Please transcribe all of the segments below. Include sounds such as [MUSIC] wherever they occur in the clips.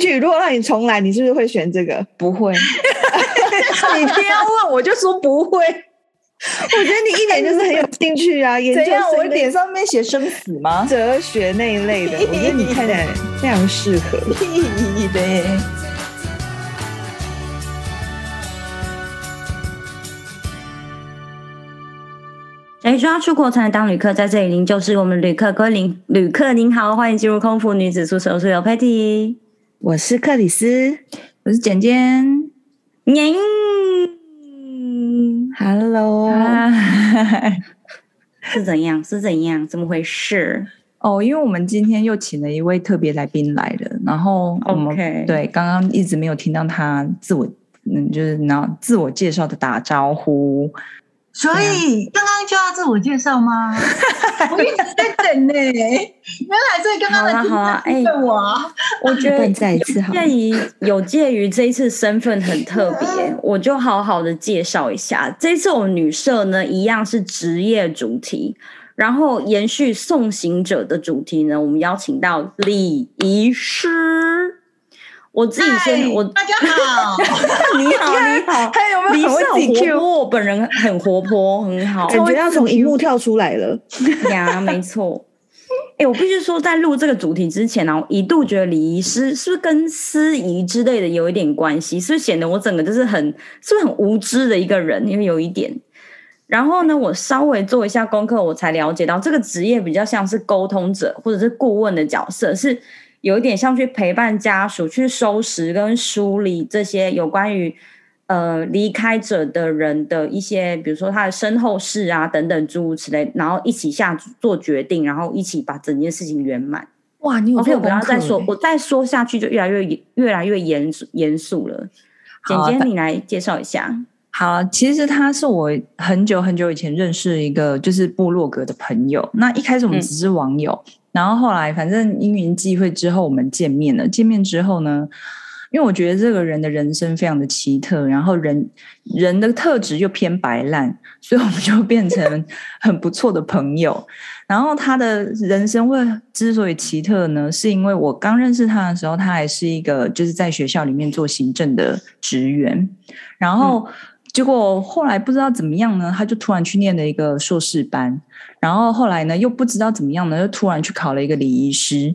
去，如果让你重来，你是不是会选这个？不会。[LAUGHS] 你偏要问，我就说不会。我觉得你一点就是很有兴趣啊，研 [LAUGHS] 究怎样？我脸上面写生死吗？哲学那一类的，我觉得你看起来非常适合。[LAUGHS] 对。谁说要出国才能当旅客？在这里，您就是我们旅客。各位旅旅客您好，欢迎进入空服女子宿舍。我是刘佩蒂，我是克里斯，我是简简。您，Hello，[LAUGHS] 是怎样？是怎样？怎么回事？哦，因为我们今天又请了一位特别来宾来了，然后我们 Okay. 对刚刚一直没有听到他自我，嗯，就是那自我介绍的打招呼。所以刚刚就要自我介绍吗？[LAUGHS] 我一直在等呢。[LAUGHS] 原来所以刚刚的好啊，哎，我我觉得再一次好。介于有介于这一次身份很特别，[LAUGHS] 我就好好的介绍一下。这一次我们女社呢，一样是职业主题，然后延续送行者的主题呢，我们邀请到礼仪师。我自己先，我大家好，[LAUGHS] [LAUGHS] 你好，你好，还有没有很活泼？我本人很活泼，很好，感觉要从荧幕跳出来了呀，没错。[LAUGHS] 哎，我必须说，在录这个主题之前呢，我一度觉得礼仪师是不是跟司仪之类的有一点关系？是不是显得我整个就是很，是不是很无知的一个人？因为有一点。然后呢，我稍微做一下功课，我才了解到这个职业比较像是沟通者或者是顾问的角色，是。有一点像去陪伴家属去收拾跟梳理这些有关于呃离开者的人的一些，比如说他的身后事啊等等诸如此类，然后一起下做决定，然后一起把整件事情圆满。哇，你有 OK，我不要再说，我再说下去就越来越越来越严严肃了。简简，你来介绍一下。好，其实他是我很久很久以前认识一个就是部落格的朋友。那一开始我们只是网友。嗯然后后来，反正因缘际会之后，我们见面了。见面之后呢，因为我觉得这个人的人生非常的奇特，然后人人的特质又偏白烂，所以我们就变成很不错的朋友。然后他的人生会之所以奇特呢，是因为我刚认识他的时候，他还是一个就是在学校里面做行政的职员，然后。嗯结果后来不知道怎么样呢，他就突然去念了一个硕士班，然后后来呢又不知道怎么样呢，又突然去考了一个礼仪师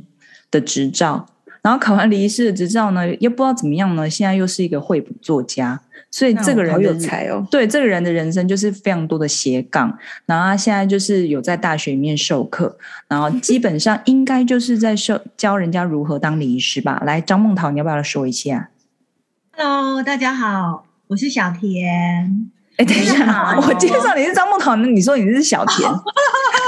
的执照，然后考完礼仪师的执照呢，又不知道怎么样呢，现在又是一个绘本作家，所以这个人好有才哦。对，这个人的人生就是非常多的斜杠，然后他现在就是有在大学里面授课，然后基本上应该就是在授教人家如何当礼仪师吧。来，张梦桃，你要不要来说一下？Hello，大家好。我是小田，哎，等一下，我介绍你是张梦桃，那你说你是小田，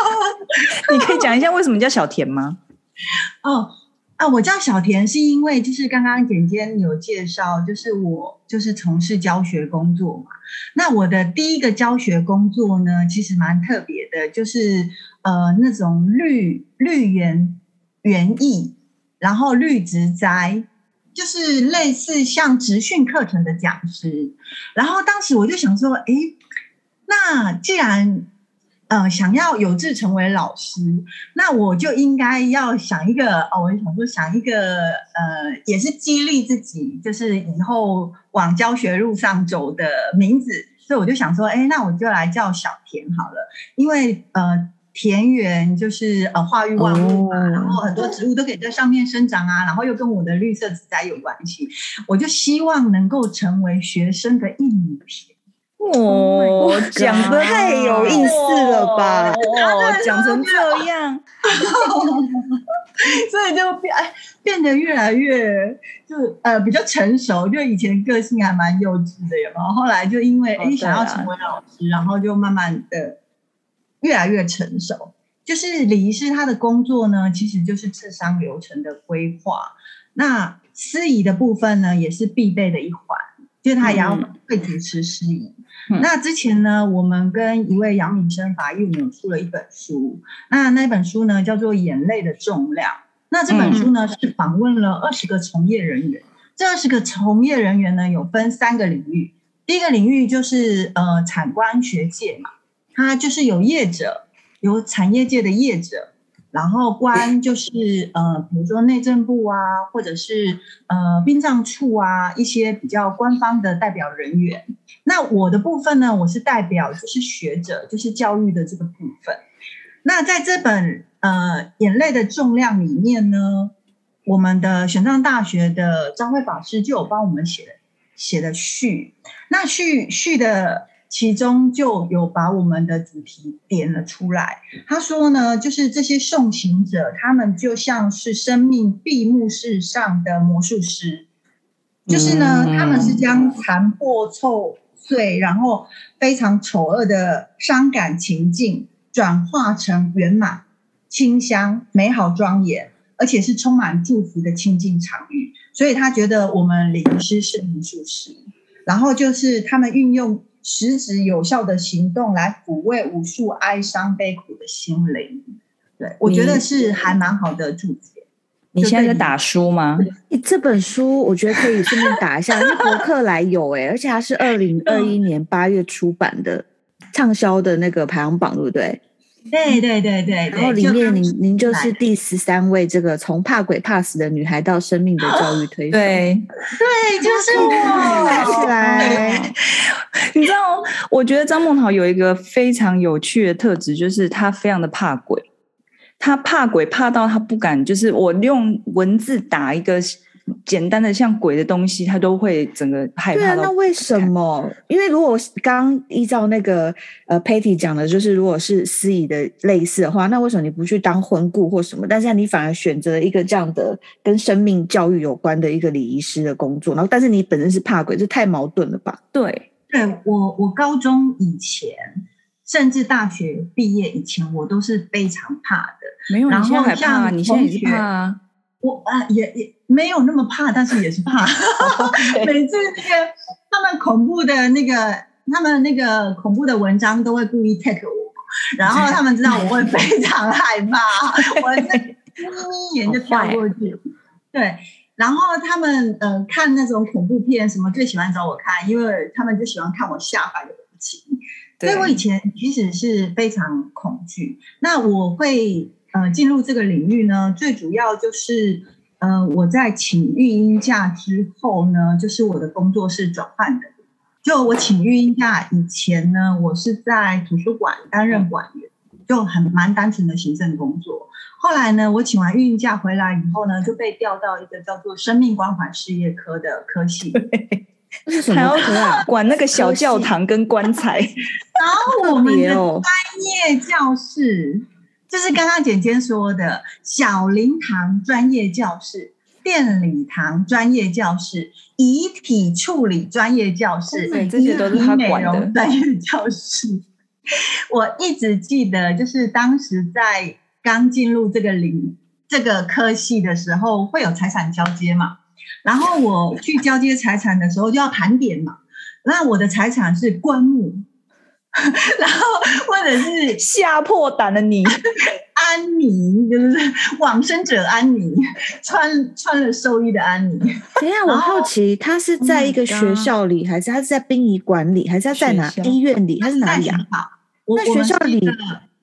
[LAUGHS] 你可以讲一下为什么叫小田吗？[LAUGHS] 哦啊，我叫小田是因为就是刚刚简简有介绍，就是我就是从事教学工作嘛。那我的第一个教学工作呢，其实蛮特别的，就是呃那种绿绿园园艺，然后绿植栽。就是类似像职训课程的讲师，然后当时我就想说，哎，那既然呃想要有志成为老师，那我就应该要想一个哦，我就想说想一个呃，也是激励自己，就是以后往教学路上走的名字，所以我就想说，哎，那我就来叫小田好了，因为呃。田园就是呃化育万物嘛，哦、然后很多植物都可以在上面生长啊，然后又跟我的绿色植栽有关系，我就希望能够成为学生的一亩田。哦，讲的太有意思了吧？哦，讲成这样，[LAUGHS] 所以就变变得越来越就呃比较成熟，就以前个性还蛮幼稚的，然后后来就因为哎、哦、想要成为老师，然后就慢慢的。越来越成熟，就是李医师他的工作呢，其实就是智商流程的规划。那司仪的部分呢，也是必备的一环，就是他也要会主持司仪。嗯、那之前呢，我们跟一位杨敏生法医，我们出了一本书。那那本书呢，叫做《眼泪的重量》。那这本书呢，是访问了二十个从业人员。这二十个从业人员呢，有分三个领域。第一个领域就是呃，产官学界嘛。他就是有业者，有产业界的业者，然后关就是呃，比如说内政部啊，或者是呃殡葬处啊，一些比较官方的代表人员。那我的部分呢，我是代表就是学者，就是教育的这个部分。那在这本呃眼泪的重量里面呢，我们的玄奘大学的张慧法师就有帮我们写写的序。那序序的。其中就有把我们的主题点了出来。他说呢，就是这些送行者，他们就像是生命闭幕式上的魔术师，就是呢，他们是将残破臭碎，然后非常丑恶的伤感情境，转化成圆满、清香、美好、庄严，而且是充满祝福的清净场域。所以他觉得我们灵师是魔术师，然后就是他们运用。实质有效的行动来抚慰无数哀伤悲苦的心灵，对，我觉得是还蛮好的注解。你现在在打书吗？你这本书我觉得可以顺便打一下，因为博客来有哎、欸，而且它是二零二一年八月出版的畅销的那个排行榜，对不对？对对对对，然后里面您您就是第十三位，这个从怕鬼怕死的女孩到生命的教育推手，对对，就是我。[LAUGHS] 来，[LAUGHS] 你知道，我觉得张梦桃有一个非常有趣的特质，就是她非常的怕鬼，她怕鬼怕到她不敢，就是我用文字打一个。简单的像鬼的东西，他都会整个害怕。对啊，那为什么？因为如果刚依照那个呃 Patty 讲的，就是如果是司仪的类似的话，那为什么你不去当婚顾或什么？但是你反而选择了一个这样的跟生命教育有关的一个礼仪师的工作，然后但是你本身是怕鬼，这太矛盾了吧？对，对我我高中以前，甚至大学毕业以前，我都是非常怕的。没有，然后你现在还怕？你现在也是怕啊？我啊，也也没有那么怕，但是也是怕。[LAUGHS] [LAUGHS] 每次那个他们恐怖的那个，他们那个恐怖的文章都会故意 take 我，然后他们知道我会非 [LAUGHS] 常害怕，我这眯眯眼就跳过去。对，然后他们呃看那种恐怖片，什么最喜欢找我看，因为他们就喜欢看我下凡的表情。所以我以前其实是非常恐惧。那我会。呃，进入这个领域呢，最主要就是，呃，我在请育婴假之后呢，就是我的工作是转换的。就我请育婴假以前呢，我是在图书馆担任馆员，就很蛮单纯的行政工作。后来呢，我请完育婴假回来以后呢，就被调到一个叫做生命关怀事业科的科系，还要管那个小教堂跟棺材，然后我们的专业教室。就是刚刚简简说的小灵堂专业教室、奠礼堂专业教室、遗体处理专业教室、这些都是他管的专业教室。我一直记得，就是当时在刚进入这个领这个科系的时候，会有财产交接嘛，然后我去交接财产的时候就要盘点嘛，那我的财产是棺木。[LAUGHS] 然后，或者是吓破胆的你，[LAUGHS] 安妮，就是往生者安妮，穿穿了寿衣的安妮。等一下，我好奇，他是在一个学校里，还是他是在殡仪馆里，还是他在哪医院里，还是哪里啊？那学校里，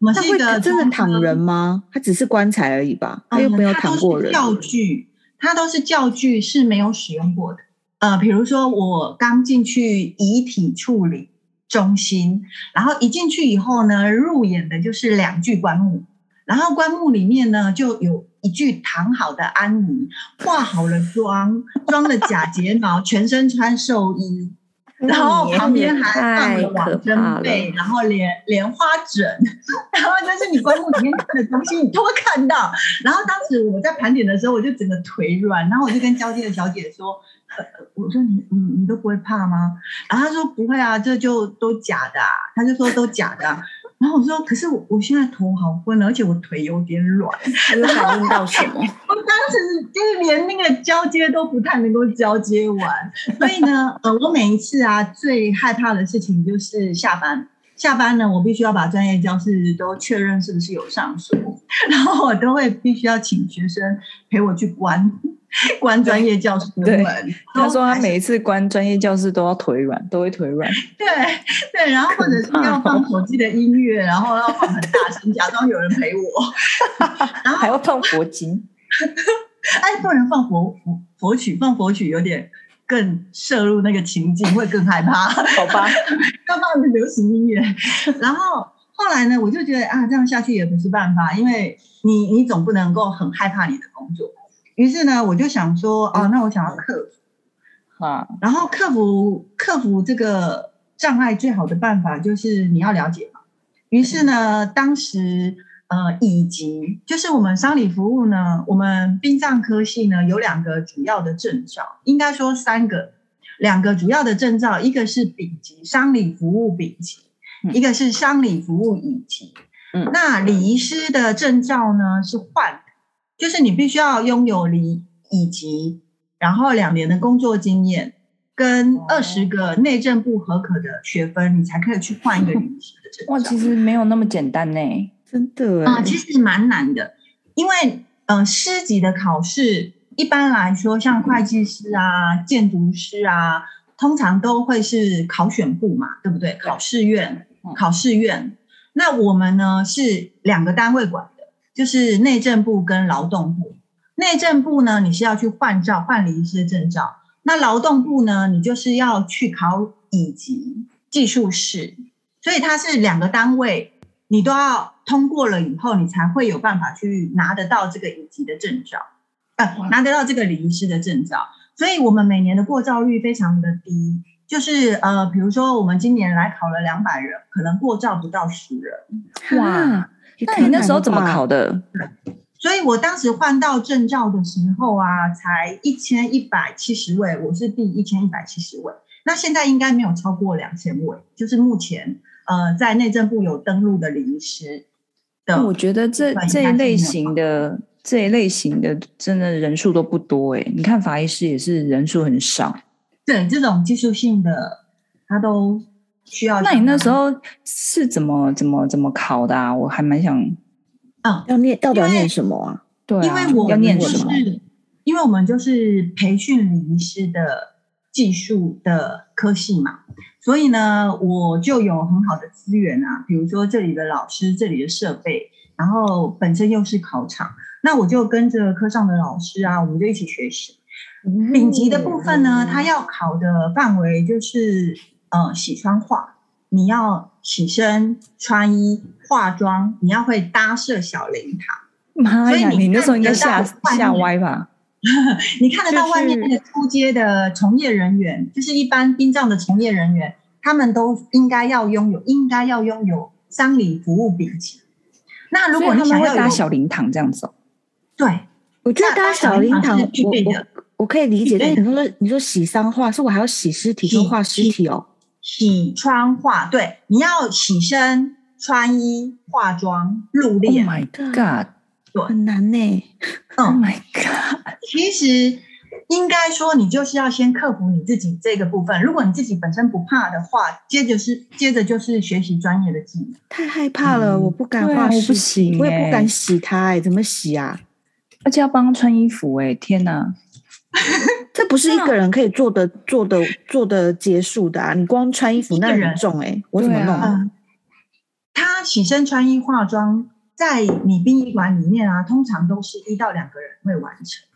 那会真的躺人吗？他只是棺材而已吧？他又没有躺过人。教具，他都是教具，是没有使用过的。呃，比如说我刚进去遗体处理。中心，然后一进去以后呢，入眼的就是两具棺木，然后棺木里面呢就有一具躺好的安妮，化好了妆，装了假睫毛，全身穿寿衣，然后旁边还放了往生被，然后莲莲花枕，[LAUGHS] 然后就是你棺木里面看的东西，你都会看到。然后当时我在盘点的时候，我就整个腿软，然后我就跟交接的小姐说。我说你你你都不会怕吗？然后他说不会啊，这就都假的啊。他就说都假的啊。然后我说可是我我现在头好昏，而且我腿有点软。有反应到什么？[LAUGHS] 我当时就是连那个交接都不太能够交接完。所以呢，[LAUGHS] 呃，我每一次啊最害怕的事情就是下班。下班呢，我必须要把专业教室都确认是不是有上锁，[LAUGHS] 然后我都会必须要请学生陪我去关。[LAUGHS] 关专业教室的对门。他说他每一次关专业教室都要腿软，都会腿软。[LAUGHS] 对对，然后或者是要放手机的音乐，然后要放很大声，假装有人陪我，[LAUGHS] 然后还要放佛经，哎，不能放佛佛佛曲，放佛曲有点更摄入那个情境，会更害怕。好吧？要放流行音乐，然后后来呢，我就觉得啊，这样下去也不是办法，因为你你总不能够很害怕你的工作。于是呢，我就想说，哦，那我想要克服，啊，然后克服克服这个障碍最好的办法就是你要了解嘛。于是呢，当时呃，乙级就是我们丧礼服务呢，我们殡葬科系呢有两个主要的证照，应该说三个，两个主要的证照，一个是丙级丧礼服务丙级，一个是丧礼服务乙级。嗯，那礼仪师的证照呢是换。就是你必须要拥有离以及，然后两年的工作经验，跟二十个内政部合可的学分，你才可以去换一个 [LAUGHS] 律师的证照。哇，其实没有那么简单呢，真的啊、呃，其实蛮难的，因为呃，师级的考试一般来说，像会计师啊、建筑师啊，通常都会是考选部嘛，对不对？考试院，考试院。那我们呢是两个单位管。就是内政部跟劳动部，内政部呢，你是要去换照，换礼仪师的证照；那劳动部呢，你就是要去考乙级技术士，所以它是两个单位，你都要通过了以后，你才会有办法去拿得到这个乙级的证照，呃，拿得到这个礼仪师的证照。所以我们每年的过照率非常的低，就是呃，比如说我们今年来考了两百人，可能过照不到十人，哇。那你那时候怎么考的？所以我当时换到证照的时候啊，才一千一百七十位，我是第一千一百七十位。那现在应该没有超过两千位，就是目前呃在内政部有登录的礼仪师的。我觉得这这一类型的这一类型的真的人数都不多哎。你看法医师也是人数很少。对，这种技术性的他都。需要？那你那时候是怎么怎么怎么考的啊？我还蛮想，啊，要念到底要念什么啊？对啊，因为我要念什么？因为我们就是培训礼仪师的技术的科系嘛，所以呢，我就有很好的资源啊，比如说这里的老师、这里的设备，然后本身又是考场，那我就跟着科上的老师啊，我们就一起学习。丙级的部分呢，他要考的范围就是。呃，洗穿化，你要起身穿衣化妆，你要会搭设小灵堂。妈呀，所以你你那时候应该吓吓歪吧？[LAUGHS] 你看得到外面那个出街的从业人员，就是、就是一般殡葬的从业人员，他们都应该要拥有，应该要拥有丧礼服务笔记。那如果你想要搭小灵堂这样子，对，我觉得搭小灵堂我我我可以理解，但是你说你说洗丧化，是我还要洗尸体跟化尸体哦。洗穿化，对，你要起身、穿衣、化妆、入殓。Oh my god，对，很难呢。Oh my god，其实应该说，你就是要先克服你自己这个部分。如果你自己本身不怕的话，接着是接着就是学习专业的技能。太害怕了，嗯、我不敢化尸，我不行，我也不敢洗它，哎，怎么洗啊？而且要帮穿衣服，哎，天哪！[LAUGHS] 这不是一个人可以做的、做的、做的结束的啊！你光穿衣服那很重哎、欸，我怎么弄、啊嗯？他起身穿衣化妆，在你殡仪馆里面啊，通常都是一到两个人会完成，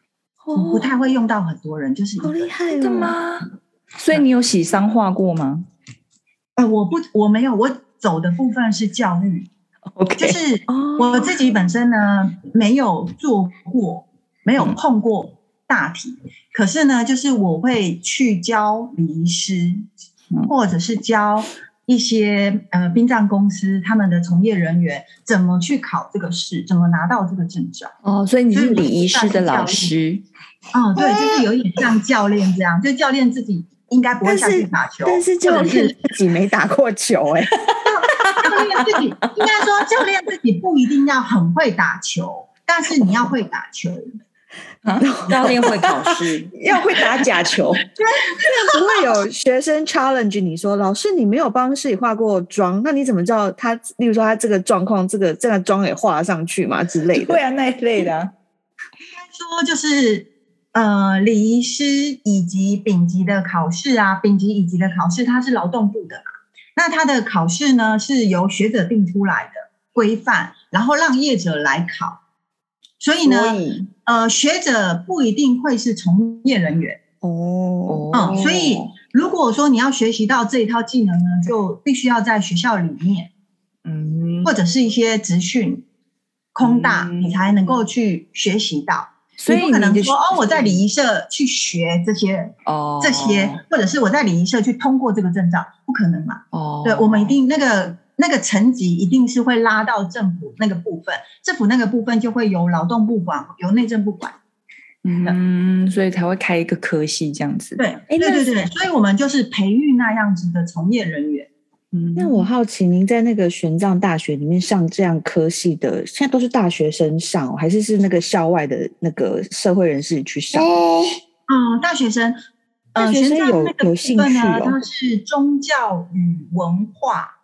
哦、不太会用到很多人，就是一个。好厉害的吗？所以你有洗伤化过吗？[LAUGHS] 呃，我不，我没有，我走的部分是教育，OK，就是我自己本身呢没有做过，没有碰过。嗯大体，可是呢，就是我会去教礼仪师，或者是教一些呃殡葬公司他们的从业人员怎么去考这个试，怎么拿到这个证照。哦，所以你是礼仪师的老师。哦，对，就是有点像教练这样，就教练自己应该不会下去打球，但是，但是教练自己没打过球 [LAUGHS] 哎、欸。教练自己应该说，教练自己不一定要很会打球，但是你要会打球。[LAUGHS] 啊，教练会考试，[LAUGHS] 要会打假球，[LAUGHS] 不会有学生 challenge 你说，老师你没有帮自己化过妆，那你怎么知道他？例如说他这个状况，这个这个妆也画上去嘛之类的？会啊，那一类的。应该说就是呃，礼仪师以及丙级的考试啊，丙级乙级的考试，它是劳动部的嘛。那它的考试呢，是由学者定出来的规范，然后让业者来考。所以呢，以。呃，学者不一定会是从业人员。哦。嗯，所以如果说你要学习到这一套技能呢，就必须要在学校里面，嗯，或者是一些职训空大，嗯、你才能够去学习到。所以不可能说哦，我在礼仪社去学这些哦，这些，或者是我在礼仪社去通过这个证照，不可能嘛？哦，对，我们一定那个那个层级一定是会拉到政府那个部分，政府那个部分就会由劳动部管，由内政部管。嗯，所以才会开一个科系这样子。对，哎，对对对，所以我们就是培育那样子的从业人员。嗯，那我好奇，您在那个玄奘大学里面上这样科系的，现在都是大学生上，还是是那个校外的那个社会人士去上？嗯，大学生，大学生有有兴趣哦。它是宗教与文化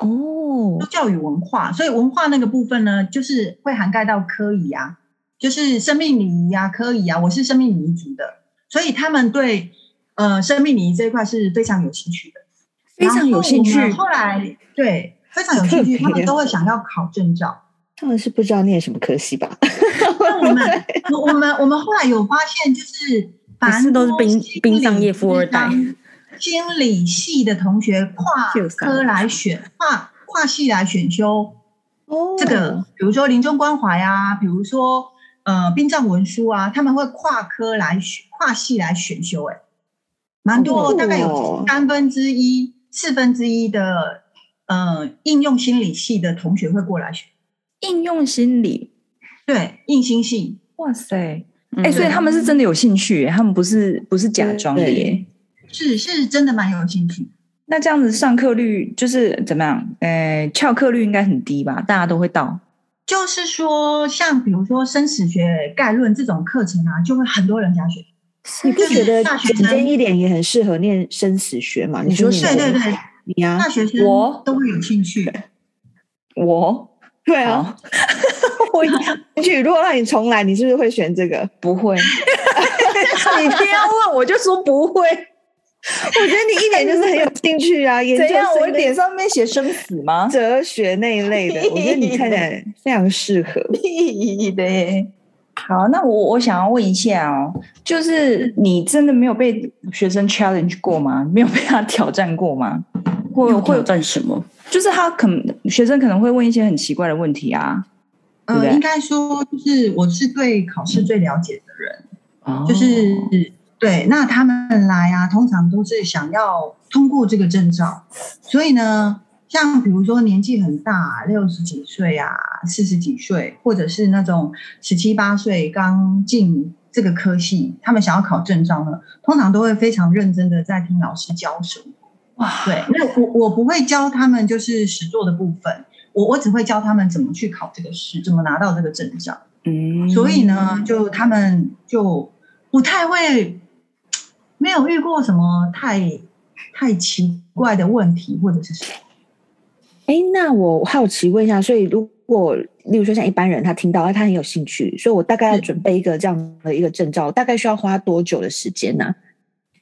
哦，教育文化，所以文化那个部分呢，就是会涵盖到科仪啊，就是生命礼仪啊，科仪啊。我是生命礼仪组的，所以他们对呃生命礼仪这一块是非常有兴趣的。非常有兴趣。后来对，非常有兴趣，他们都会想要考证照。他们是不知道念什么科系吧？我们我们我们后来有发现，就是凡是都是冰冰上业富二代，心理系的同学跨科来选，跨跨系来选修。哦，这个比如说临终关怀啊，比如说呃殡葬文书啊，他们会跨科来选，跨系来选修。哎，蛮多，大概有三分之一。四分之一的，呃，应用心理系的同学会过来选。应用心理，对，应心系，哇塞，哎、嗯。欸，所以他们是真的有兴趣，他们不是不是假装的耶，是是真的蛮有兴趣。那这样子上课率就是怎么样？呃，翘课率应该很低吧？大家都会到。就是说，像比如说生死学概论这种课程啊，就会很多人加学。你不觉得简单一点也很适合念生死学嘛？你说是？对对对，你啊，大学生我都会有兴趣。我，对啊，[LAUGHS] 我有兴趣。如果让你重来，你是不是会选这个？不会。[LAUGHS] 你偏要问，我就说不会。[LAUGHS] 我觉得你一点就是很有兴趣啊！[LAUGHS] 研究我脸上面写生死吗？[LAUGHS] 哲学那一类的，我觉得你看起来非常适合。对。好，那我我想要问一下哦，就是你真的没有被学生 challenge 过吗？没有被他挑战过吗？会会挑战什么？就是他可能学生可能会问一些很奇怪的问题啊。呃，应该说就是我是对考试最了解的人，嗯、就是、哦、对。那他们来啊，通常都是想要通过这个证照，所以呢。像比如说年纪很大，六十几岁啊，四十几岁，或者是那种十七八岁刚进这个科系，他们想要考证照呢，通常都会非常认真的在听老师教什么。哇，对，那我我不会教他们就是实作的部分，我我只会教他们怎么去考这个试，怎么拿到这个证照。嗯，所以呢，就他们就不太会，没有遇过什么太太奇怪的问题或者是什么。哎，那我好奇问一下，所以如果例如说像一般人，他听到他很有兴趣，所以我大概要准备一个这样的一个证照，大概需要花多久的时间呢？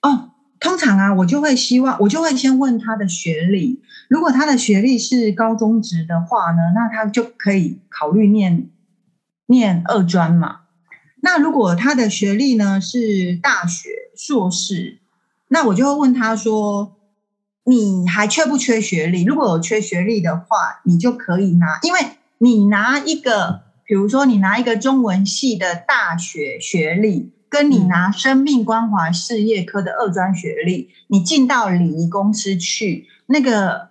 哦，通常啊，我就会希望，我就会先问他的学历，如果他的学历是高中职的话呢，那他就可以考虑念念二专嘛。那如果他的学历呢是大学硕士，那我就会问他说。你还缺不缺学历？如果有缺学历的话，你就可以拿，因为你拿一个，比如说你拿一个中文系的大学学历，跟你拿生命关怀事业科的二专学历，你进到礼仪公司去，那个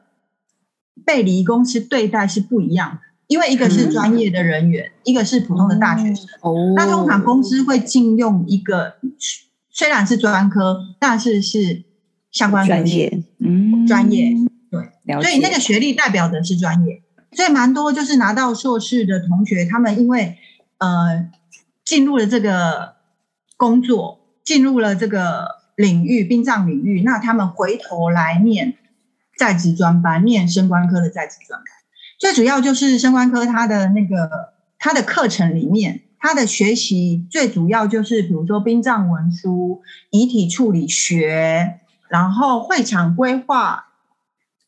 被礼仪公司对待是不一样的，因为一个是专业的人员，嗯、一个是普通的大学生。哦，那通常公司会禁用一个，虽然是专科，但是是。相关专业，嗯，专业，对，所以那个学历代表的是专业，所以蛮多就是拿到硕士的同学，他们因为呃进入了这个工作，进入了这个领域，殡葬领域，那他们回头来念在职专班，念升官科的在职专班，最主要就是生官科它的那个它的课程里面。它的学习最主要就是比如说殡葬文书、遗体处理学，然后会场规划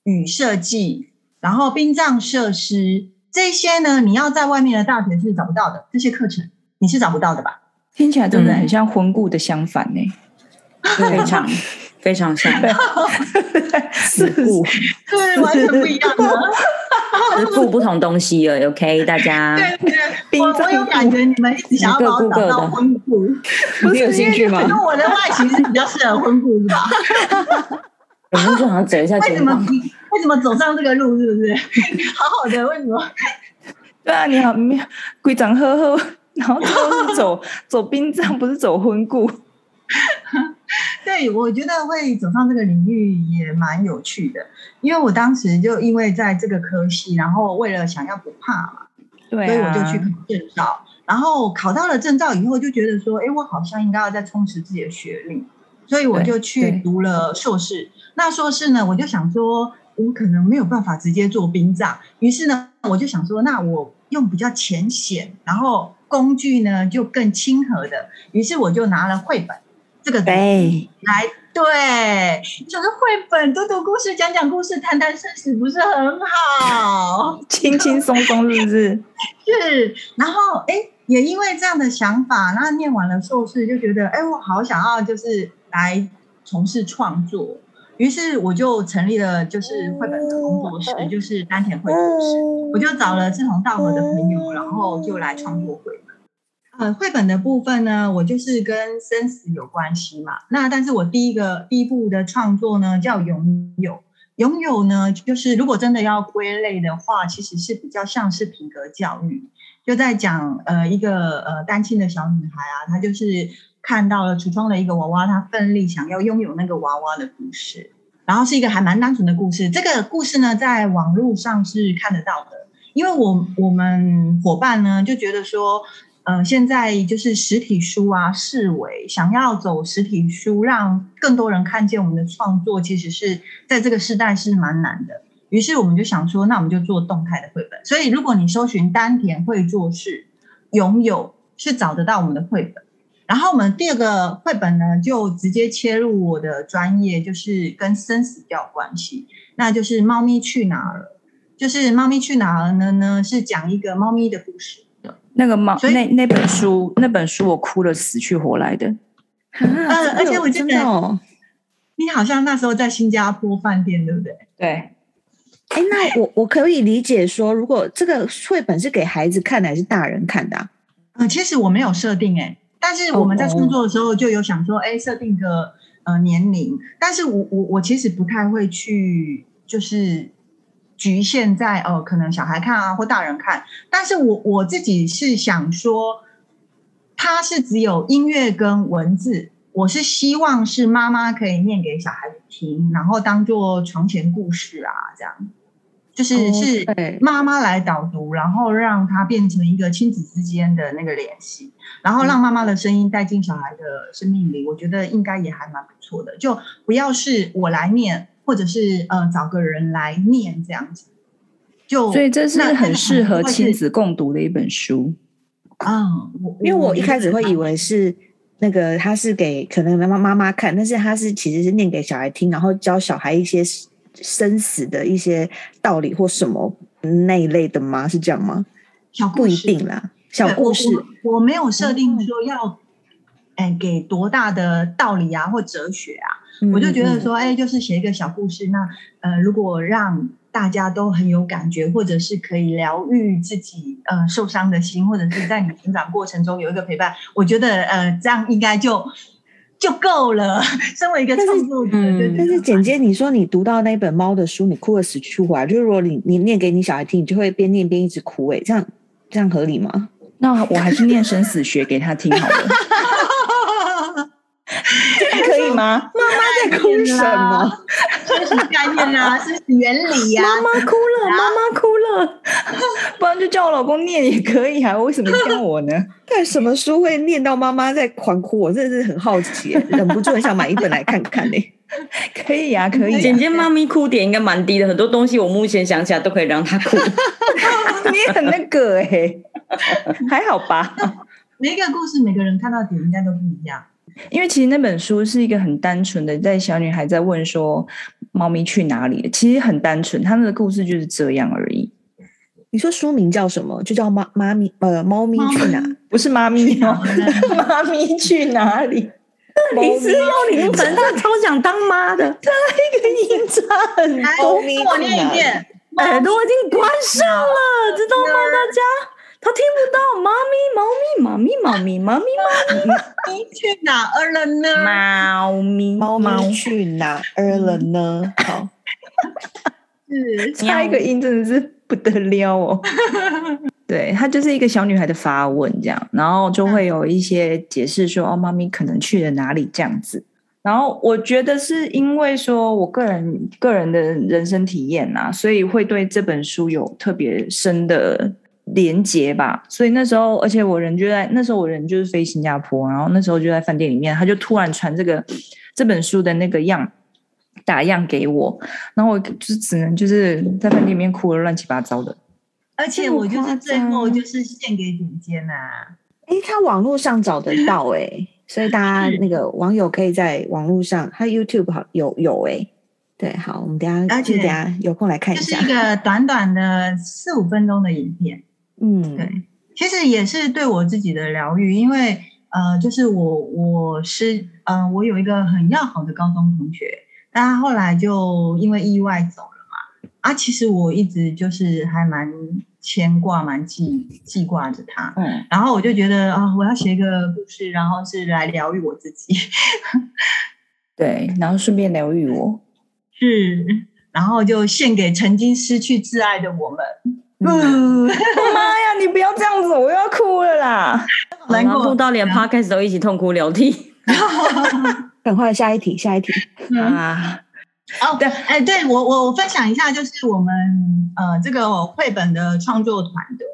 与设计，然后殡葬设施这些呢，你要在外面的大学是找不到的，这些课程你是找不到的吧？听起来真的很像婚顾的相反呢、欸，[LAUGHS] 非常。非常像，[LAUGHS] 是不？[LAUGHS] 对，完全不一样的，[LAUGHS] 是顾不同东西了。OK，大家。对对，我我有感觉你们一直想要把我找到婚顾，你有兴趣吗？因为我的外形是比较适合婚顾，是吧？我们就好像折一下。为什么？为什么走上这个路？是不是？好好的，为什么？对啊，你好，你规长呵呵，然后都是走走殡葬，不是走婚顾。对，我觉得会走上这个领域也蛮有趣的，因为我当时就因为在这个科系，然后为了想要不怕嘛，对、啊，所以我就去考证照，然后考到了证照以后，就觉得说，哎，我好像应该要再充实自己的学历，所以我就去读了硕士。那硕士呢，我就想说，我可能没有办法直接做殡葬，于是呢，我就想说，那我用比较浅显，然后工具呢就更亲和的，于是我就拿了绘本。这个对来对，就是绘本读读故事，讲讲故事，谈谈生死，不是很好？[LAUGHS] 轻轻松松，是不是？[LAUGHS] 是。然后，哎，也因为这样的想法，那念完了硕士，就觉得，哎，我好想要，就是来从事创作。于是，我就成立了，就是绘本的工作室，就是丹田绘本室。我就找了志同道合的朋友，然后就来创作绘本。呃，绘本的部分呢，我就是跟生死有关系嘛。那但是我第一个第一部的创作呢，叫拥有。拥有呢，就是如果真的要归类的话，其实是比较像是品格教育，就在讲呃一个呃单亲的小女孩啊，她就是看到了橱窗的一个娃娃，她奋力想要拥有那个娃娃的故事。然后是一个还蛮单纯的故事。这个故事呢，在网络上是看得到的，因为我我们伙伴呢就觉得说。呃，现在就是实体书啊，视为，想要走实体书，让更多人看见我们的创作，其实是在这个时代是蛮难的。于是我们就想说，那我们就做动态的绘本。所以如果你搜寻丹田会做事，拥有是找得到我们的绘本。然后我们第二个绘本呢，就直接切入我的专业，就是跟生死有关系，那就是《猫咪去哪儿了》。就是《猫咪去哪儿了》呢？是讲一个猫咪的故事。那个猫，那那本书，那本书我哭了，死去活来的。嗯、呃，[LAUGHS] 而且我记得，你好像那时候在新加坡饭店，对不对？对。哎，那我我可以理解说，如果这个绘本是给孩子看的，还是大人看的？啊？嗯、呃，其实我没有设定哎，但是我们在创作的时候就有想说，哎，设定个呃年龄，但是我我我其实不太会去，就是。局限在哦，可能小孩看啊，或大人看。但是我我自己是想说，它是只有音乐跟文字。我是希望是妈妈可以念给小孩子听，然后当做床前故事啊，这样。就是是妈妈来导读，然后让它变成一个亲子之间的那个联系，然后让妈妈的声音带进小孩的生命里。我觉得应该也还蛮不错的。就不要是我来念。或者是呃找个人来念这样子，就所以这是很适合亲子共读的一本书。嗯，因为我一开始会以为是那个他是给可能妈妈妈妈看，但是他是其实是念给小孩听，然后教小孩一些生死的一些道理或什么那一类的吗？是这样吗？小不一定啦，小故事我，我没有设定说要哎给多大的道理啊或哲学啊。我就觉得说，哎，就是写一个小故事，那呃，如果让大家都很有感觉，或者是可以疗愈自己呃受伤的心，或者是在你成长过程中有一个陪伴，我觉得呃这样应该就就够了。[LAUGHS] 身为一个创作者，嗯，但是简姐，你说你读到那本猫的书，你哭了死去活来，就是如果你你念给你小孩听，你就会边念边一直哭，哎，这样这样合理吗？那我还是念生死学给他听好了。[LAUGHS] [LAUGHS] 可以吗？妈妈在哭什么？这是概念啊，[LAUGHS] 是原理呀。妈妈哭了，妈妈哭了，不然就叫我老公念也可以啊。为什么叫我呢？看什么书会念到妈妈在狂哭？我真的是很好奇，[LAUGHS] 忍不住很想买一本来看看呢。可以啊，可以。简简妈咪哭点应该蛮低的，很多东西我目前想起来都可以让她哭。你很那个哎，还好吧？每一个故事，每个人看到点应该都不一样。因为其实那本书是一个很单纯的，在小女孩在问说猫咪去哪里，其实很单纯，他们的故事就是这样而已。你说书名叫什么？就叫妈妈咪呃，猫咪去哪？不是妈咪哦，[LAUGHS] 妈咪去哪里？你是要临盆，他超想当妈的，[LAUGHS] 他一个音差很多。我念一遍，耳朵已经关上了，知道吗？大家。他听不到，妈咪，猫咪，妈咪，猫咪，妈咪，妈咪，去哪儿了呢？猫咪，猫咪去哪儿了呢？好，是差一个音真的是不得了哦。对，他就是一个小女孩的发问这样，然后就会有一些解释说，哦，妈咪可能去了哪里这样子。然后我觉得是因为说我个人个人的人生体验啊，所以会对这本书有特别深的。连接吧，所以那时候，而且我人就在那时候，我人就是飞新加坡，然后那时候就在饭店里面，他就突然传这个这本书的那个样打样给我，然后我就只能就是在饭店里面哭了乱七八糟的。而且我就是最后就是献给顶尖呐，哎，他网络上找得到哎、欸，[LAUGHS] 所以大家那个网友可以在网络上，他 YouTube 好有有哎、欸，对，好，我们等下就等下有空来看一下，就是一个短短的四五分钟的影片。嗯，对，其实也是对我自己的疗愈，因为呃，就是我我是嗯、呃，我有一个很要好的高中同学，但他后来就因为意外走了嘛。啊，其实我一直就是还蛮牵挂、蛮记记挂着他。嗯，然后我就觉得啊、哦，我要写一个故事，然后是来疗愈我自己。[LAUGHS] 对，然后顺便疗愈我。是，然后就献给曾经失去挚爱的我们。嗯，妈呀！你不要这样子，我又要哭了啦！难过哭到连 podcast 都一起痛哭流涕。[LAUGHS] 赶快下一题，下一题啊！哦，对，哎，对我我我分享一下，就是我们呃这个绘本的创作团队，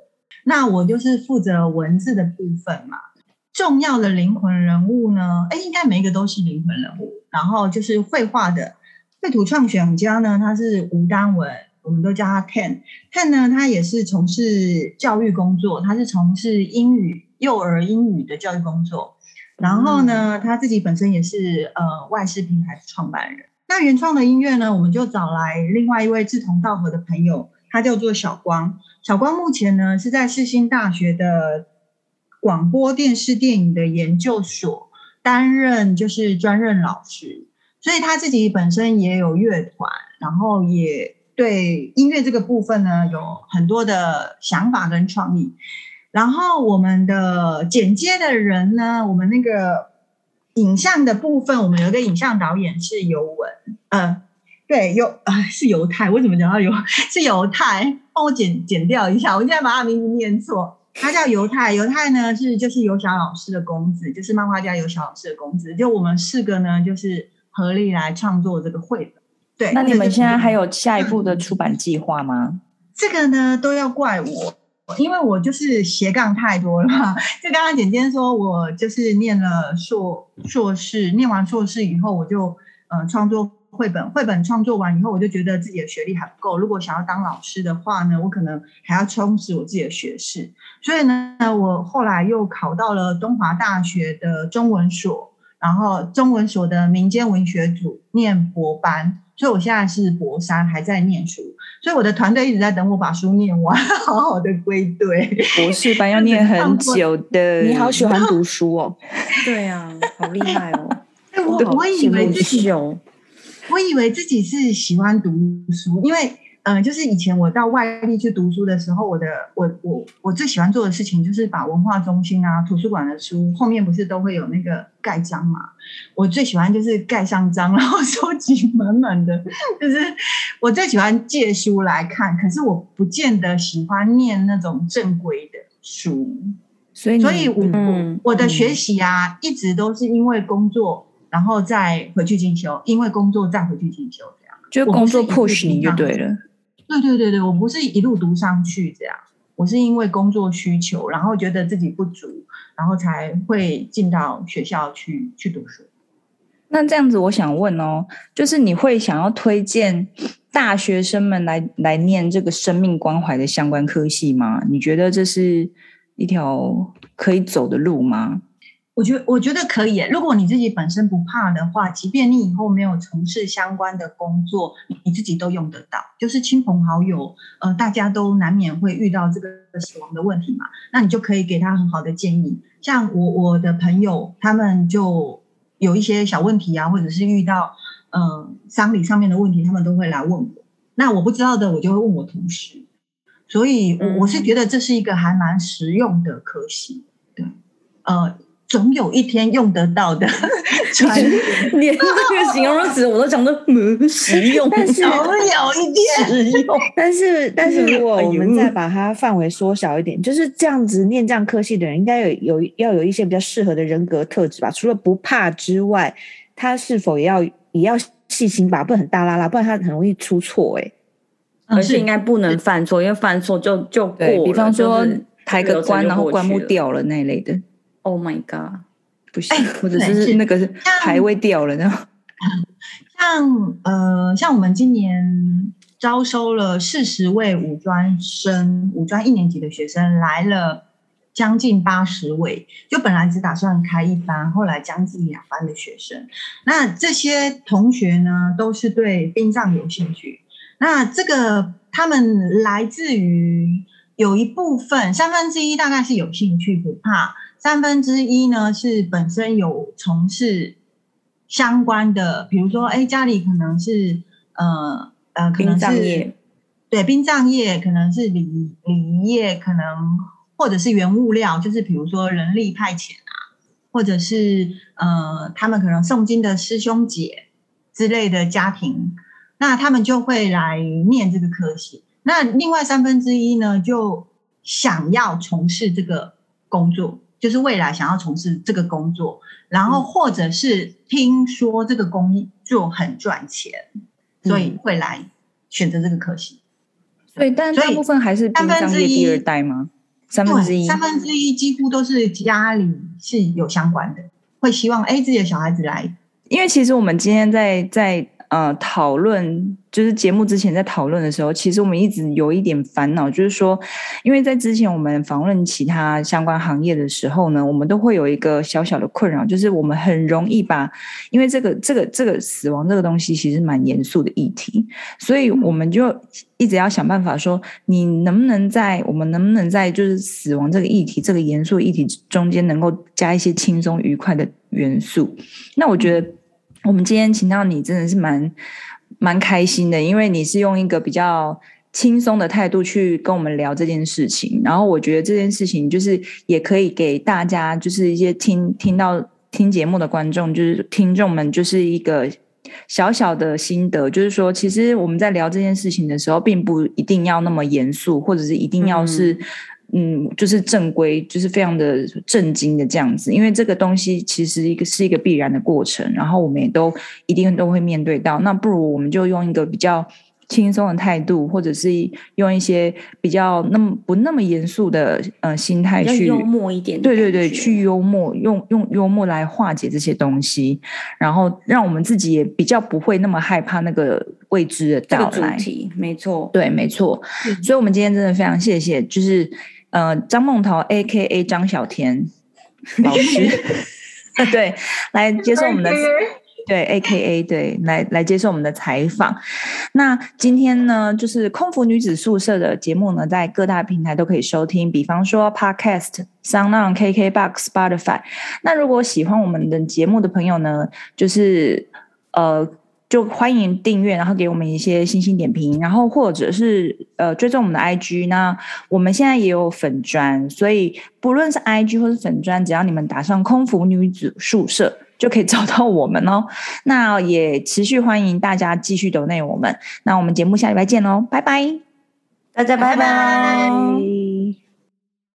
那我就是负责文字的部分嘛。重要的灵魂人物呢，哎，应该每一个都是灵魂人物。然后就是绘画的绘图创选家呢，他是吴丹文。我们都叫他 Ken。Ken 呢，他也是从事教育工作，他是从事英语幼儿英语的教育工作。然后呢，他自己本身也是呃外事平台的创办人。那原创的音乐呢，我们就找来另外一位志同道合的朋友，他叫做小光。小光目前呢是在世新大学的广播电视电影的研究所担任就是专任老师，所以他自己本身也有乐团，然后也。对音乐这个部分呢，有很多的想法跟创意。然后我们的剪接的人呢，我们那个影像的部分，我们有一个影像导演是尤文，呃，对，尤啊、呃、是犹太，为什么讲到犹 [LAUGHS] 是犹太？帮我剪剪掉一下，我现在把他名字念错，他叫犹太。犹太呢是就是尤小老师的公子，就是漫画家尤小老师的公子。就我们四个呢，就是合力来创作这个绘本。对，那你们现在还有下一步的出版计划吗？这个呢，都要怪我，因为我就是斜杠太多了。就刚刚简简说，我就是念了硕硕士，念完硕士以后，我就呃创作绘本，绘本创作完以后，我就觉得自己的学历还不够。如果想要当老师的话呢，我可能还要充实我自己的学识。所以呢，我后来又考到了东华大学的中文所，然后中文所的民间文学组念博班。所以我现在是博三，还在念书，所以我的团队一直在等我把书念完，[LAUGHS] 好好的归队。博士班要念很久的，[LAUGHS] 你好喜欢读书哦。对啊，好厉害哦。[LAUGHS] 我我以为自己，我以为自己是喜欢读书，因为。嗯，就是以前我到外地去读书的时候，我的我我我最喜欢做的事情就是把文化中心啊、图书馆的书后面不是都会有那个盖章嘛？我最喜欢就是盖上章，然后收集满满的。就是我最喜欢借书来看，可是我不见得喜欢念那种正规的书。所以，所以我、嗯、我的学习啊、嗯，一直都是因为工作，然后再回去进修，因为工作再回去进修，这样就工作 push 你就对了。对对对对，我不是一路读上去这样，我是因为工作需求，然后觉得自己不足，然后才会进到学校去去读书。那这样子，我想问哦，就是你会想要推荐大学生们来来念这个生命关怀的相关科系吗？你觉得这是一条可以走的路吗？我觉得我觉得可以。如果你自己本身不怕的话，即便你以后没有从事相关的工作，你自己都用得到。就是亲朋好友，呃，大家都难免会遇到这个死亡的问题嘛，那你就可以给他很好的建议。像我我的朋友，他们就有一些小问题啊，或者是遇到呃丧礼上面的问题，他们都会来问我。那我不知道的，我就会问我同事。所以，我我是觉得这是一个还蛮实用的科系。对，呃。总有一天用得到的，[LAUGHS] 连这个形容词我都讲得嗯实用，但是总有一天实用。但是，但是如果我们再把它范围缩小一点，就是这样子念这样科系的人，应该有有要有一些比较适合的人格特质吧？除了不怕之外，他是否也要也要细心吧？不能很大拉拉，不然他很容易出错。哎，而且应该不能犯错，因为犯错就就过了。比方说抬个棺，然后棺木掉了那一类的。Oh my god！不行，或者是那个是牌位掉了呢？[LAUGHS] 像呃，像我们今年招收了四十位五专生，五专一年级的学生来了将近八十位，就本来只打算开一班，后来将近两班的学生。那这些同学呢，都是对殡葬有兴趣。那这个他们来自于有一部分，三分之一大概是有兴趣，不怕。三分之一呢是本身有从事相关的，比如说，哎，家里可能是呃呃，可能是殡葬业，对，殡葬业可能是礼礼仪业，可能或者是原物料，就是比如说人力派遣啊，或者是呃，他们可能诵经的师兄姐之类的家庭，那他们就会来念这个科系。那另外三分之一呢，就想要从事这个工作。就是未来想要从事这个工作，然后或者是听说这个工作很赚钱，嗯、所以会来选择这个科系。对，但大部分还是三分之一第二代吗？三分之一，三分之一几乎都是家里是有相关的，会希望哎自己的小孩子来。因为其实我们今天在在。呃，讨论就是节目之前在讨论的时候，其实我们一直有一点烦恼，就是说，因为在之前我们访问其他相关行业的时候呢，我们都会有一个小小的困扰，就是我们很容易把，因为这个这个这个死亡这个东西其实蛮严肃的议题，所以我们就一直要想办法说，你能不能在我们能不能在就是死亡这个议题这个严肃议题中间，能够加一些轻松愉快的元素？那我觉得。我们今天请到你，真的是蛮蛮开心的，因为你是用一个比较轻松的态度去跟我们聊这件事情。然后我觉得这件事情就是也可以给大家，就是一些听听到听节目的观众，就是听众们，就是一个小小的心得，就是说，其实我们在聊这件事情的时候，并不一定要那么严肃，或者是一定要是。嗯嗯，就是正规，就是非常的震惊的这样子，因为这个东西其实一个是一个必然的过程，然后我们也都一定都会面对到。那不如我们就用一个比较轻松的态度，或者是用一些比较那么不那么严肃的呃心态去幽默一点，对对对，去幽默，用用幽默来化解这些东西，然后让我们自己也比较不会那么害怕那个未知的到来。没错，对，没错。嗯。所以，我们今天真的非常谢谢，就是。呃，张梦桃 A.K.A. 张小田老师，[LAUGHS] 对，来接受我们的对 A.K.A. 对，来来接受我们的采访。那今天呢，就是空服女子宿舍的节目呢，在各大平台都可以收听，比方说 Podcast、SoundOn、KKBox、Spotify。那如果喜欢我们的节目的朋友呢，就是呃。就欢迎订阅，然后给我们一些星星点评，然后或者是呃追踪我们的 IG。那我们现在也有粉砖，所以不论是 IG 或是粉砖，只要你们打上“空服女子宿舍”，就可以找到我们哦。[LAUGHS] 那也持续欢迎大家继续 donate 我们。那我们节目下礼拜见喽，拜拜，大家拜拜。拜拜。